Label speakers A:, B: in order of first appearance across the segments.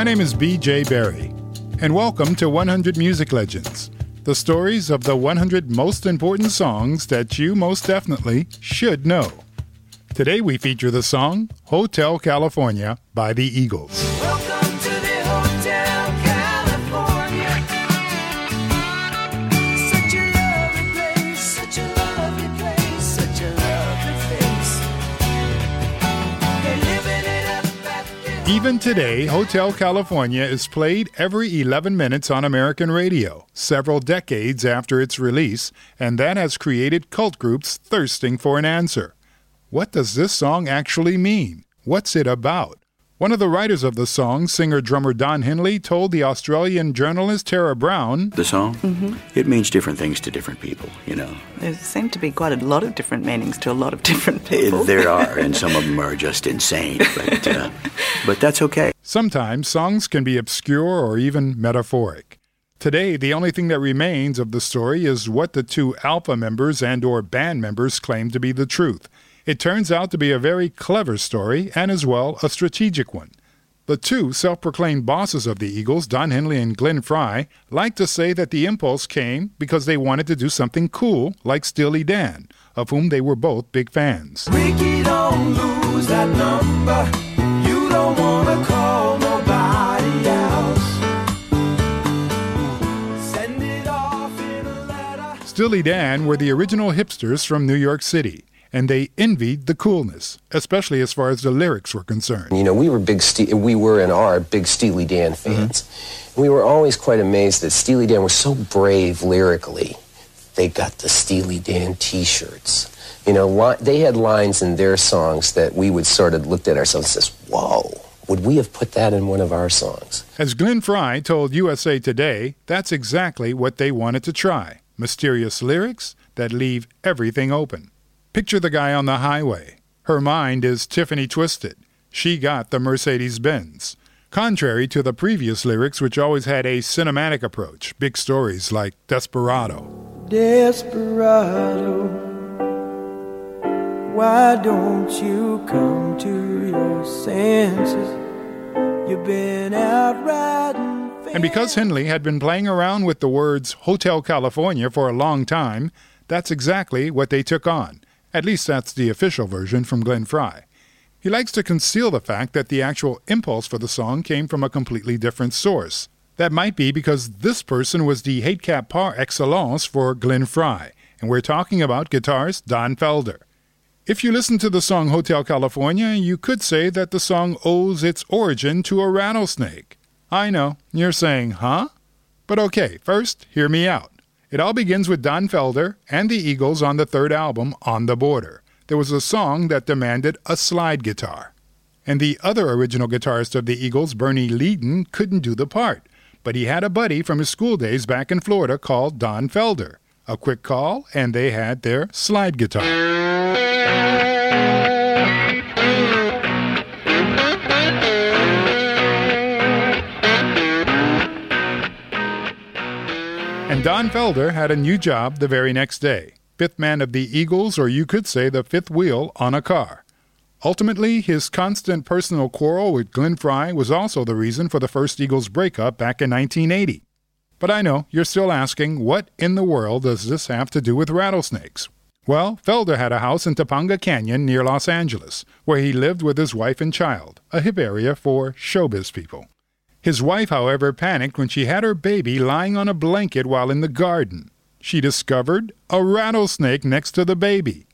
A: my name is BJ Berry, and welcome to 100 Music Legends, the stories of the 100 most important songs that you most definitely should know. Today we feature the song Hotel California by the Eagles. Even today, Hotel California is played every 11 minutes on American radio, several decades after its release, and that has created cult groups thirsting for an answer. What does this song actually mean? What's it about? One of the writers of the song, singer drummer Don Henley, told the Australian journalist Tara Brown
B: The song? It means different things to different people, you know.
C: There seem to be quite a lot of different meanings to a lot of different
B: Eh,
C: people.
B: There are, and some of them are just insane, but, uh, but that's okay.
A: Sometimes songs can be obscure or even metaphoric. Today, the only thing that remains of the story is what the two alpha members and or band members claim to be the truth. It turns out to be a very clever story and as well a strategic one. The two self-proclaimed bosses of the Eagles, Don Henley and Glenn Frey, like to say that the impulse came because they wanted to do something cool like Steely Dan, of whom they were both big fans.
D: Rikki, don't lose that number. You don't wanna call nobody else. Send it off in a letter.
A: Steely Dan were the original hipsters from New York City, and they envied the coolness, especially as far as the lyrics were concerned.
E: You know, we were big, Ste- we were and are big Steely Dan mm-hmm. fans. We were always quite amazed that Steely Dan was so brave lyrically. They got the Steely Dan T-shirts. You know, li- they had lines in their songs that we would sort of looked at ourselves and says, "Whoa, would we have put that in one of our songs?"
A: As Glenn Frey told USA Today, that's exactly what they wanted to try mysterious lyrics that leave everything open. Picture the guy on the highway. Her mind is Tiffany Twisted. She got the Mercedes Benz. Contrary to the previous lyrics, which always had a cinematic approach, big stories like Desperado.
D: Desperado, why don't you come to your senses? You've been out riding.
A: And because Henley had been playing around with the words Hotel California for a long time, that's exactly what they took on. At least that's the official version from Glenn Frey. He likes to conceal the fact that the actual impulse for the song came from a completely different source. That might be because this person was the hate cap par excellence for Glenn Frey, and we're talking about guitarist Don Felder. If you listen to the song Hotel California, you could say that the song owes its origin to a rattlesnake. I know, you're saying, huh? But okay, first, hear me out. It all begins with Don Felder and the Eagles on the third album, On the Border. There was a song that demanded a slide guitar. And the other original guitarist of the Eagles, Bernie Leadon, couldn't do the part. But he had a buddy from his school days back in Florida called Don Felder. A quick call, and they had their slide guitar. Don Felder had a new job the very next day fifth man of the Eagles, or you could say the fifth wheel on a car. Ultimately, his constant personal quarrel with Glenn Frey was also the reason for the first Eagles breakup back in 1980. But I know you're still asking, what in the world does this have to do with rattlesnakes? Well, Felder had a house in Topanga Canyon near Los Angeles, where he lived with his wife and child, a hip area for showbiz people. His wife, however, panicked when she had her baby lying on a blanket while in the garden. She discovered a rattlesnake next to the baby.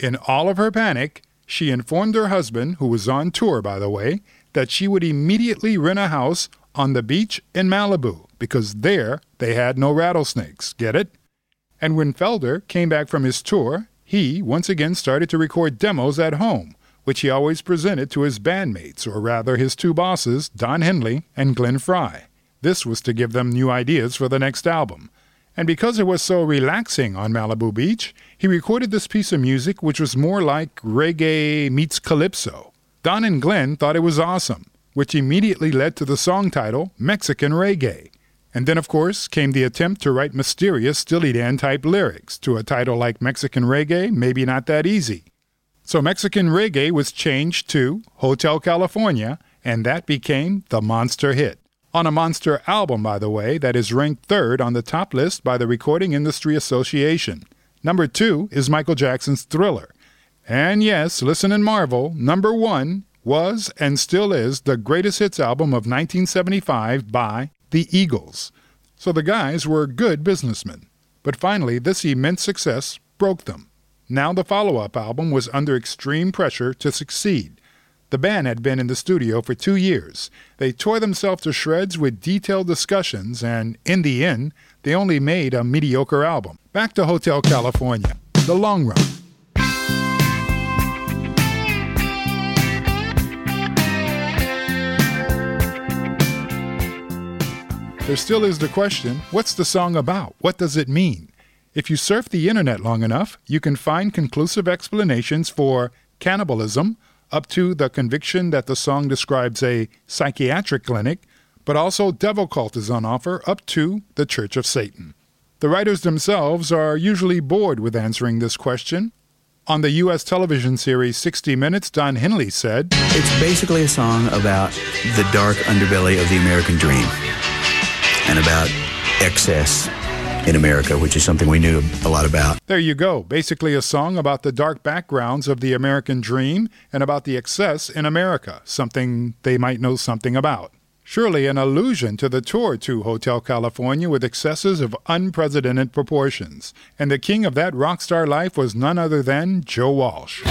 A: In all of her panic, she informed her husband, who was on tour, by the way, that she would immediately rent a house on the beach in Malibu because there they had no rattlesnakes. Get it? And when Felder came back from his tour, he once again started to record demos at home, which he always presented to his bandmates, or rather his two bosses, Don Henley and Glenn Frey. This was to give them new ideas for the next album. And because it was so relaxing on Malibu Beach, he recorded this piece of music which was more like reggae meets calypso. Don and Glenn thought it was awesome, which immediately led to the song title Mexican Reggae. And then, of course, came the attempt to write mysterious Steely Dan type lyrics to a title like Mexican Reggae, maybe not that easy. So Mexican Reggae was changed to Hotel California, and that became the monster hit. On a monster album, by the way, that is ranked third on the top list by the Recording Industry Association. Number two is Michael Jackson's Thriller. And yes, listen and marvel, number one was and still is the greatest hits album of 1975 by the Eagles. So the guys were good businessmen. But finally, this immense success broke them. Now the follow up album was under extreme pressure to succeed. The band had been in the studio for two years. They tore themselves to shreds with detailed discussions, and in the end, they only made a mediocre album. Back to Hotel California, The Long Run. There still is the question what's the song about? What does it mean? If you surf the internet long enough, you can find conclusive explanations for cannibalism, up to the conviction that the song describes a psychiatric clinic, but also devil cult is on offer, up to the Church of Satan. The writers themselves are usually bored with answering this question. On the U.S. television series 60 Minutes, Don Henley said,
B: It's basically a song about the dark underbelly of the American dream and about excess in America, which is something we knew a lot about.
A: There you go. Basically, a song about the dark backgrounds of the American dream and about the excess in America, something they might know something about. Surely an allusion to the tour to Hotel California with excesses of unprecedented proportions. And the king of that rock star life was none other than Joe Walsh.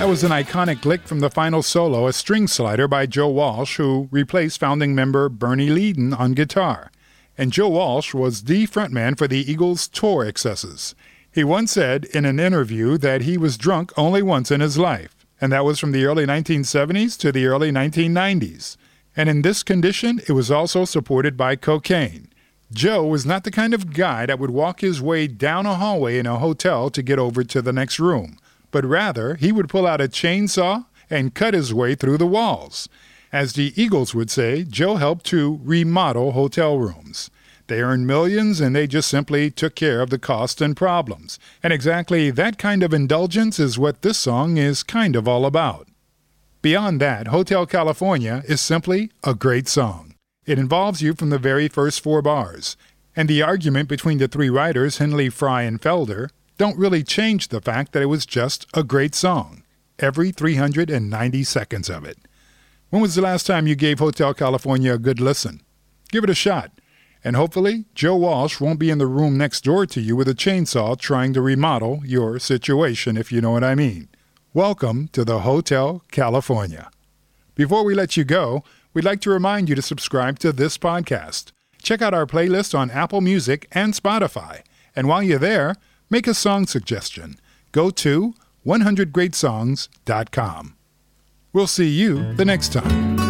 A: That was an iconic lick from the final solo, a string slider by Joe Walsh, who replaced founding member Bernie Leadon on guitar. And Joe Walsh was the frontman for the Eagles' tour excesses. He once said in an interview that he was drunk only once in his life, and that was from the early 1970s to the early 1990s. And in this condition, it was also supported by cocaine. Joe was not the kind of guy that would walk his way down a hallway in a hotel to get over to the next room but rather he would pull out a chainsaw and cut his way through the walls. As the Eagles would say, Joe helped to remodel hotel rooms. They earned millions and they just simply took care of the cost and problems. And exactly that kind of indulgence is what this song is kind of all about. Beyond that, Hotel California is simply a great song. It involves you from the very first four bars. And the argument between the three writers, Henley, Frey, and Felder, don't really change the fact that it was just a great song, every 390 seconds of it. When was the last time you gave Hotel California a good listen? Give it a shot, and hopefully Joe Walsh won't be in the room next door to you with a chainsaw trying to remodel your situation, if you know what I mean. Welcome to the Hotel California. Before we let you go, we'd like to remind you to subscribe to this podcast. Check out our playlist on Apple Music and Spotify. And while you're there, Make a song suggestion. Go to 100greatsongs.com. We'll see you the next time.